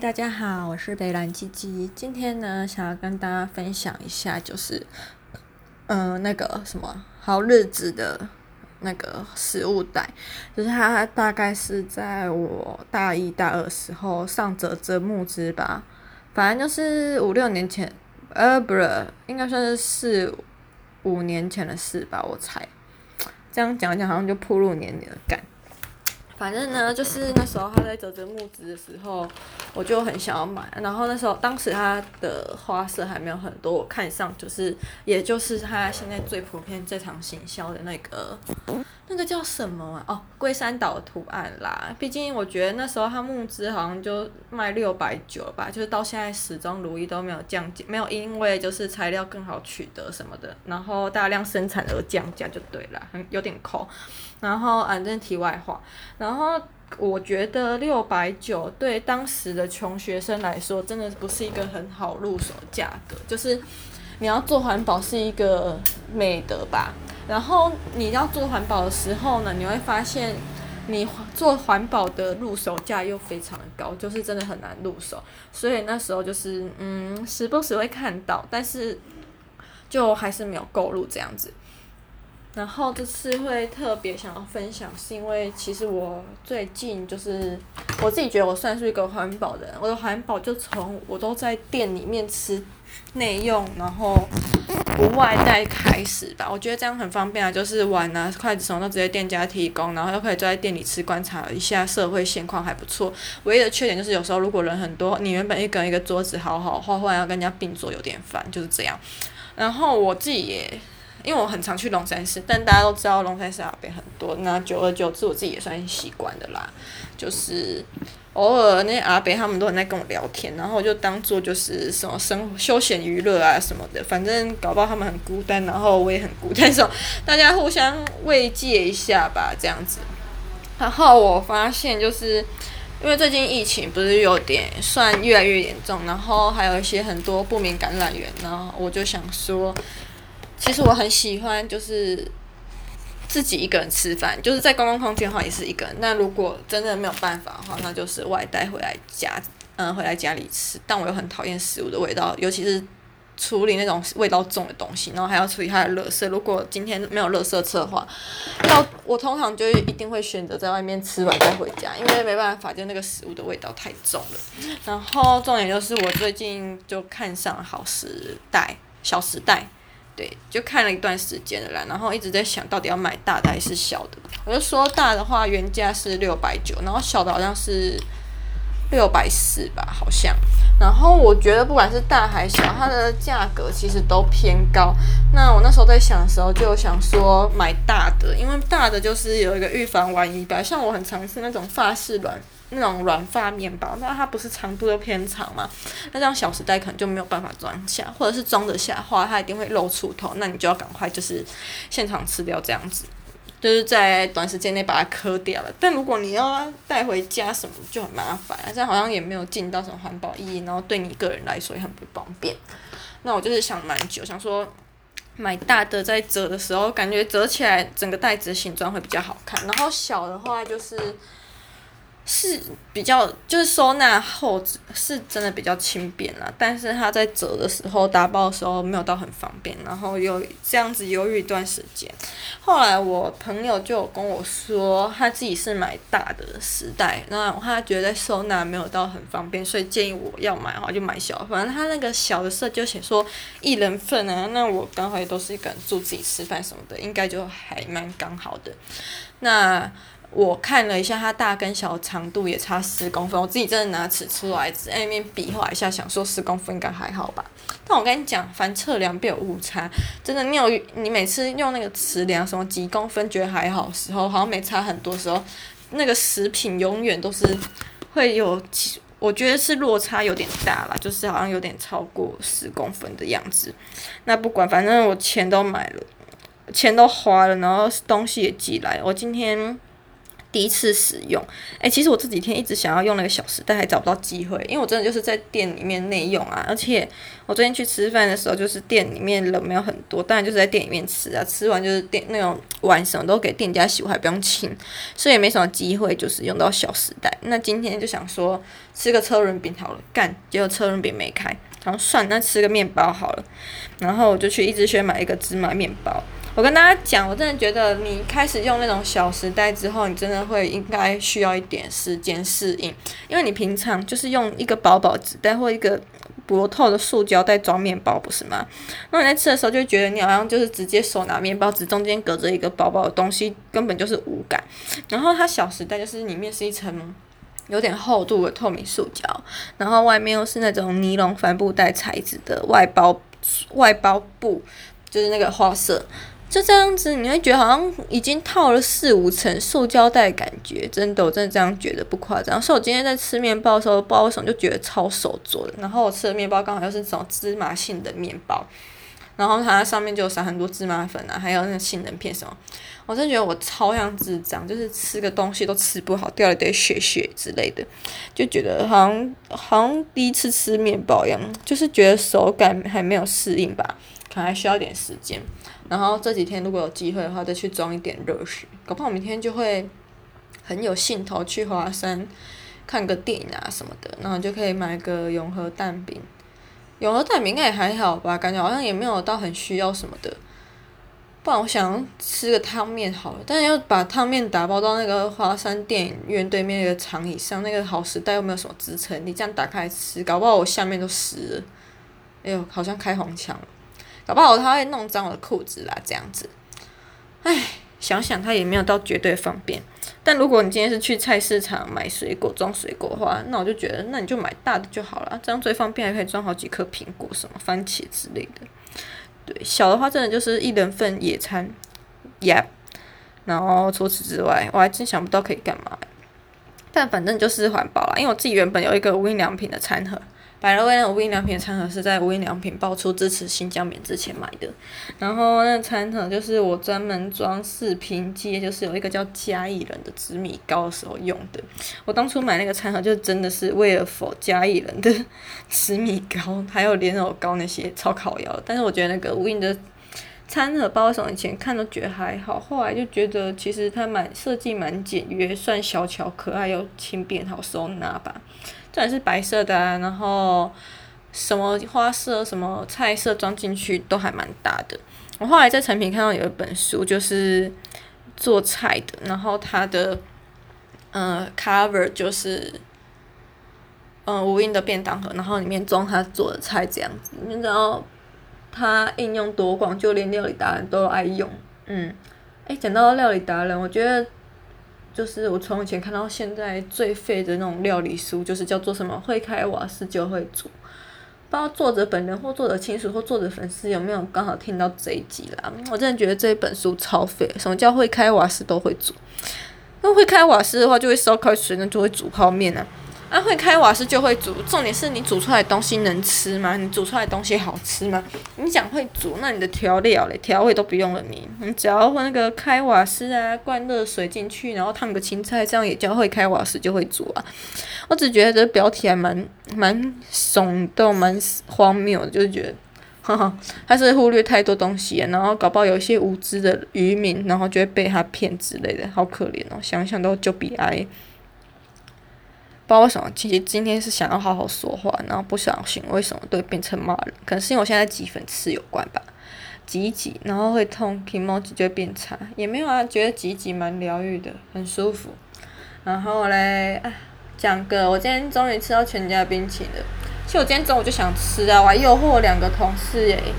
大家好，我是北兰鸡鸡。今天呢，想要跟大家分享一下，就是，嗯、呃，那个什么好日子的那个食物袋，就是它大概是在我大一、大二时候上折折木之吧，反正就是五六年前，呃，不是，应该算是四五年前的事吧，我猜。这样讲讲好像就暴露年龄了，干。反正呢，就是那时候他在啧啧募资的时候，我就很想要买。然后那时候，当时他的花色还没有很多，我看上就是，也就是他现在最普遍、最常行销的那个，那个叫什么啊？哦，龟山岛图案啦。毕竟我觉得那时候他募资好像就卖六百九吧，就是到现在始终如一都没有降价，没有因为就是材料更好取得什么的，然后大量生产而降价就对了，很有点抠。然后，反正题外话，然后我觉得六百九对当时的穷学生来说，真的不是一个很好入手价格。就是你要做环保是一个美德吧，然后你要做环保的时候呢，你会发现你做环保的入手价又非常的高，就是真的很难入手。所以那时候就是嗯，时不时会看到，但是就还是没有购入这样子。然后这次会特别想要分享，是因为其实我最近就是我自己觉得我算是一个环保的人。我的环保就从我都在店里面吃内用，然后不外带开始吧。我觉得这样很方便啊，就是碗啊、筷子什么都直接店家提供，然后又可以坐在店里吃，观察一下社会现况还不错。唯一的缺点就是有时候如果人很多，你原本一个人一个桌子好好画，忽然要跟人家并桌有点烦，就是这样。然后我自己也。因为我很常去龙山寺，但大家都知道龙山寺阿伯很多，那久而久之我自己也算习惯的啦。就是偶尔那阿伯他们都很在跟我聊天，然后我就当做就是什么生休闲娱乐啊什么的，反正搞不好他们很孤单，然后我也很孤单，说大家互相慰藉一下吧，这样子。然后我发现就是因为最近疫情不是有点算越来越严重，然后还有一些很多不明感染源，然后我就想说。其实我很喜欢，就是自己一个人吃饭，就是在公共空间的话也是一个人。那如果真的没有办法的话，那就是外带回来家，嗯，回来家里吃。但我又很讨厌食物的味道，尤其是处理那种味道重的东西，然后还要处理它的垃圾。如果今天没有垃圾车的话，那我通常就一定会选择在外面吃完再回家，因为没办法，就那个食物的味道太重了。然后重点就是我最近就看上好时代、小时代。对，就看了一段时间了啦，然后一直在想到底要买大的还是小的。我就说大的话原价是六百九，然后小的好像是六百四吧，好像。然后我觉得不管是大还是小，它的价格其实都偏高。那我那时候在想的时候，就想说买大的，因为大的就是有一个预防万一吧。像我很常吃那种法式软。那种软发面包，那它不是长度又偏长嘛？那这样小时代可能就没有办法装下，或者是装得下的话，它一定会露出头，那你就要赶快就是现场吃掉这样子，就是在短时间内把它磕掉了。但如果你要带回家什么就很麻烦，这样好像也没有尽到什么环保意义，然后对你个人来说也很不方便。那我就是想蛮久，想说买大的在折的时候，感觉折起来整个袋子的形状会比较好看，然后小的话就是。是比较就是收纳后是真的比较轻便啦，但是它在折的时候打包的时候没有到很方便，然后又这样子犹豫一段时间。后来我朋友就有跟我说，他自己是买大的时代，那他觉得收纳没有到很方便，所以建议我要买的话就买小。反正他那个小的色就写说一人份啊，那我刚好也都是一个人住自己吃饭什么的，应该就还蛮刚好的。那。我看了一下，它大跟小长度也差十公分。我自己真的拿尺出来，在那边比划一下，想说十公分应该还好吧。但我跟你讲，凡测量必有误差，真的，你有你每次用那个尺量什么几公分觉得还好时候，好像没差很多时候，那个食品永远都是会有，我觉得是落差有点大啦，就是好像有点超过十公分的样子。那不管，反正我钱都买了，钱都花了，然后东西也寄来，我今天。第一次使用，哎、欸，其实我这几天一直想要用那个小时代，还找不到机会，因为我真的就是在店里面内用啊，而且我最近去吃饭的时候，就是店里面人没有很多，当然就是在店里面吃啊，吃完就是店那种碗什么都给店家洗，我还不用清，所以也没什么机会就是用到小时代。那今天就想说吃个车轮饼好了，干，结果车轮饼没开，然后算那吃个面包好了，然后我就去一直选买一个芝麻面包。我跟大家讲，我真的觉得你开始用那种小时代之后，你真的会应该需要一点时间适应，因为你平常就是用一个薄薄纸袋或一个薄透的塑胶袋装面包，不是吗？那你在吃的时候就觉得你好像就是直接手拿面包，纸中间隔着一个薄薄的东西，根本就是无感。然后它小时代就是里面是一层有点厚度的透明塑胶，然后外面又是那种尼龙帆布袋材质的外包外包布，就是那个花色。就这样子，你会觉得好像已经套了四五层塑胶袋，感觉真的，我真的这样觉得不夸张。所以我今天在吃面包的时候，不知道为什么就觉得超手做的。然后我吃的面包刚好又是这种芝麻性的面包，然后它上面就撒很多芝麻粉啊，还有那个杏仁片什么。我真的觉得我超像智障，就是吃个东西都吃不好，掉了一堆血血之类的，就觉得好像好像第一次吃面包一样，就是觉得手感还没有适应吧，可能还需要点时间。然后这几天如果有机会的话，再去装一点热水，搞不好明天就会很有兴头去华山看个电影啊什么的，然后就可以买个永和蛋饼。永和蛋饼应该也还好吧，感觉好像也没有到很需要什么的。不然我想吃个汤面好了，但是要把汤面打包到那个华山电影院对面那个长椅上，那个好时代又没有什么支撑，你这样打开吃，搞不好我下面都湿了。哎呦，好像开黄腔了。搞不好他会弄脏我的裤子啦，这样子，唉，想想他也没有到绝对方便。但如果你今天是去菜市场买水果装水果的话，那我就觉得那你就买大的就好了，这样最方便，还可以装好几颗苹果、什么番茄之类的。对，小的话真的就是一人份野餐，Yep。然后除此之外，我还真想不到可以干嘛。但反正就是环保啦，因为我自己原本有一个无印良品的餐盒。百乐威那无印良品的餐盒是在无印良品爆出支持新疆棉之前买的，然后那餐盒就是我专门装饰拼接，就是有一个叫嘉义人的紫米糕的时候用的。我当初买那个餐盒就真的是为了否嘉义人的紫米糕，还有莲藕糕那些超烤窑。但是我觉得那个无印的餐盒包什么以前看都觉得还好，后来就觉得其实它蛮设计蛮简约，算小巧可爱又轻便好收纳吧。虽然是白色的啊，然后什么花色、什么菜色装进去都还蛮搭的。我后来在成品看到有一本书，就是做菜的，然后它的嗯、呃、cover 就是嗯无印的便当盒，然后里面装他做的菜这样子。你知道它应用多广，就连料理达人都爱用。嗯，诶，讲到料理达人，我觉得。就是我从以前看到现在最废的那种料理书，就是叫做什么“会开瓦斯就会煮”。不知道作者本人或作者亲属或作者粉丝有没有刚好听到这一集啦？我真的觉得这一本书超废。什么叫会开瓦斯都会煮？那会开瓦斯的话，就会烧开水，那就会煮泡面啊。啊，会开瓦斯就会煮，重点是你煮出来的东西能吃吗？你煮出来的东西好吃吗？你讲会煮，那你的调料嘞、调味都不用了你，你只要那个开瓦斯啊，灌热水进去，然后烫个青菜，这样也叫会开瓦斯就会煮啊。我只觉得这标题还蛮蛮耸动、蛮荒谬，就是觉得，哈哈，他是忽略太多东西，然后搞不好有一些无知的渔民，然后就会被他骗之类的，好可怜哦，想想都就悲哀。不知道为什么，其实今天是想要好好说话，然后不小心为什么对变成骂人？可能是因为我现在挤粉刺有关吧，挤一挤，然后会痛，kimochi 就会变差，也没有啊，觉得挤一挤蛮疗愈的，很舒服。然后嘞，哎，讲个，我今天终于吃到全家冰淇淋了。其实我今天中午就想吃啊，我还诱惑两个同事诶，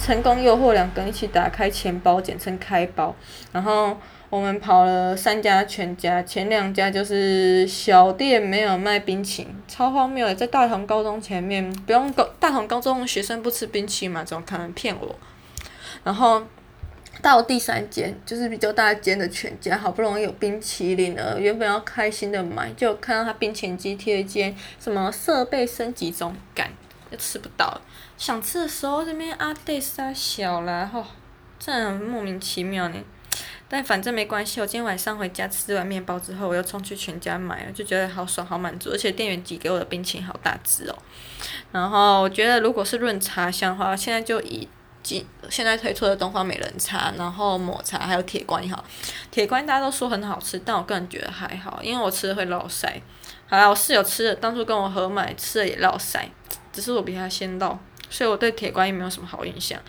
成功诱惑两个人一起打开钱包，简称开包，然后。我们跑了三家全家，前两家就是小店，没有卖冰淇淋，超荒谬的，在大同高中前面，不用高，大同高中学生不吃冰淇淋嘛？怎么可能骗我？然后到第三间，就是比较大间的全家，好不容易有冰淇淋了，原本要开心的买，就看到他冰淇淋机贴一间什么设备升级中，干，吃不到，想吃的时候这边阿弟杀小了，吼，真的莫名其妙呢。但反正没关系，我今天晚上回家吃完面包之后，我又冲去全家买了，就觉得好爽好满足，而且店员寄给我的冰淇淋好大只哦。然后我觉得如果是润茶香的话，现在就以。现在推出的东方美人茶，然后抹茶还有铁观音哈，铁观音大家都说很好吃，但我个人觉得还好，因为我吃的会落腮。好啦，我室友吃的，当初跟我合买吃的也落腮，只是我比他先到，所以我对铁观音没有什么好印象。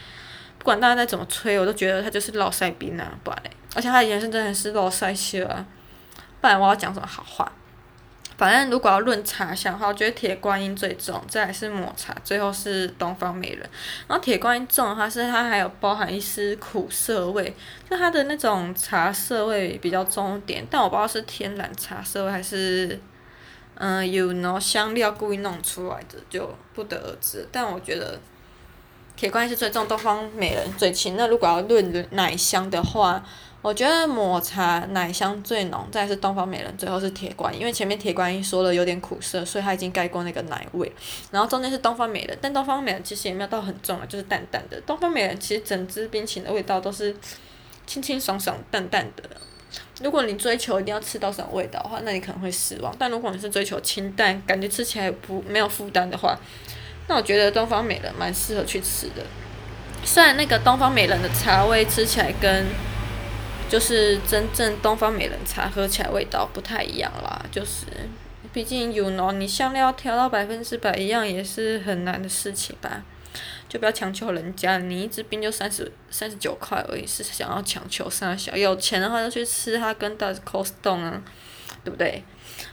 不管大家再怎么吹，我都觉得它就是落腮冰啊，不然嘞，而且它的颜色真的是落腮色啊，不然我要讲什么好话？反正如果要论茶香的话，我觉得铁观音最重，再来是抹茶，最后是东方美人。然后铁观音重的话，是它还有包含一丝苦涩味，就它的那种茶涩味比较重一点，但我不知道是天然茶涩味还是，嗯，有那香料故意弄出来的，就不得而知。但我觉得铁观音是最重，东方美人最轻。那如果要论奶香的话，我觉得抹茶奶香最浓，再是东方美人，最后是铁观音。因为前面铁观音说了有点苦涩，所以它已经盖过那个奶味。然后中间是东方美人，但东方美人其实也没有到很重啊，就是淡淡的。东方美人其实整支冰淇淋的味道都是清清爽爽、淡淡的。如果你追求一定要吃到什么味道的话，那你可能会失望。但如果你是追求清淡，感觉吃起来不没有负担的话，那我觉得东方美人蛮适合去吃的。虽然那个东方美人的茶味吃起来跟就是真正东方美人茶喝起来味道不太一样啦，就是毕竟 you know 你香料调到百分之百一样也是很难的事情吧，就不要强求人家，你一支冰就三十三十九块而已，是想要强求三小，有钱的话就去吃哈根达斯 costone 啊，对不对？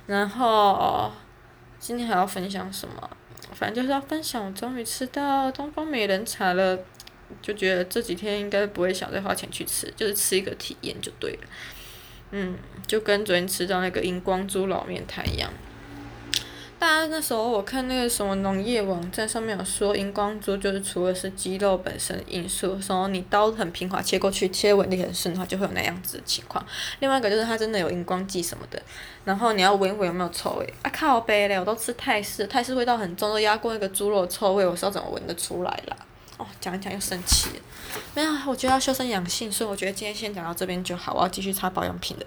然后今天还要分享什么？反正就是要分享，我终于吃到东方美人茶了。就觉得这几天应该不会想再花钱去吃，就是吃一个体验就对了。嗯，就跟昨天吃到那个荧光猪老面摊一样。大家那时候我看那个什么农业网站上面有说，荧光猪就是除了是肌肉本身因素，说你刀很平滑切过去，切纹理很顺的话，就会有那样子的情况。另外一个就是它真的有荧光剂什么的，然后你要闻一闻有没有臭味。啊靠北嘞，我都吃泰式，泰式味道很重，都压过那个猪肉臭味，我是要怎么闻得出来啦？哦，讲一讲又生气了，没有，我觉得要修身养性，所以我觉得今天先讲到这边就好，我要继续擦保养品了。